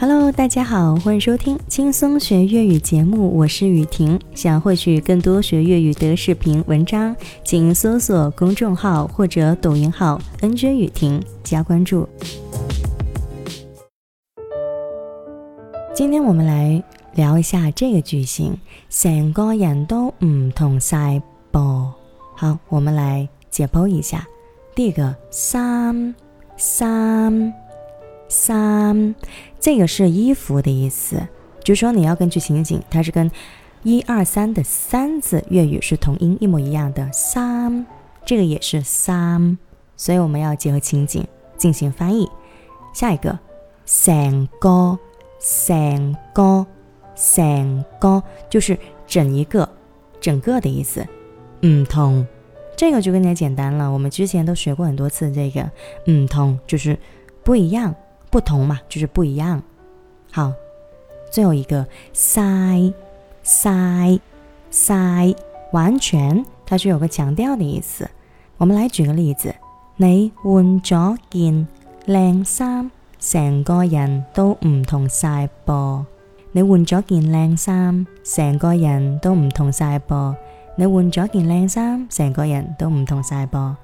Hello，大家好，欢迎收听轻松学粤语节目，我是雨婷。想获取更多学粤语的视频文章，请搜索公众号或者抖音号 “nj 雨婷”加关注。今天我们来聊一下这个句型，成个人都唔同晒噃。好，我们来解剖一下。第一个，三三。三，这个是衣服的意思，就是说你要根据情景，它是跟一二三的三字粤语是同音，一模一样的。三，这个也是三，所以我们要结合情景进行翻译。下一个，成个，成个，成个，就是整一个，整个的意思。唔同，这个就更加简单了，我们之前都学过很多次，这个唔同就是不一样。不同嘛，就是不一样。好，最后一个晒晒晒，完全它是有个强调的意思。我们来举个例子：你换咗件靓衫，成个人都唔同晒噃。你换咗件靓衫，成个人都唔同晒噃。你换咗件靓衫，成个人都唔同晒噃。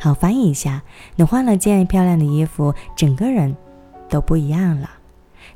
好，翻译一下：你换了件漂亮的衣服，整个人。都不一样了。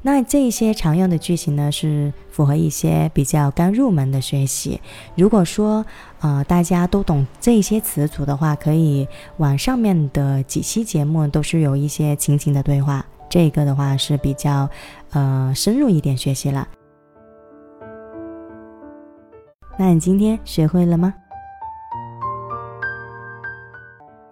那这些常用的句型呢，是符合一些比较刚入门的学习。如果说呃大家都懂这些词组的话，可以往上面的几期节目都是有一些情景的对话。这个的话是比较呃深入一点学习了。那你今天学会了吗？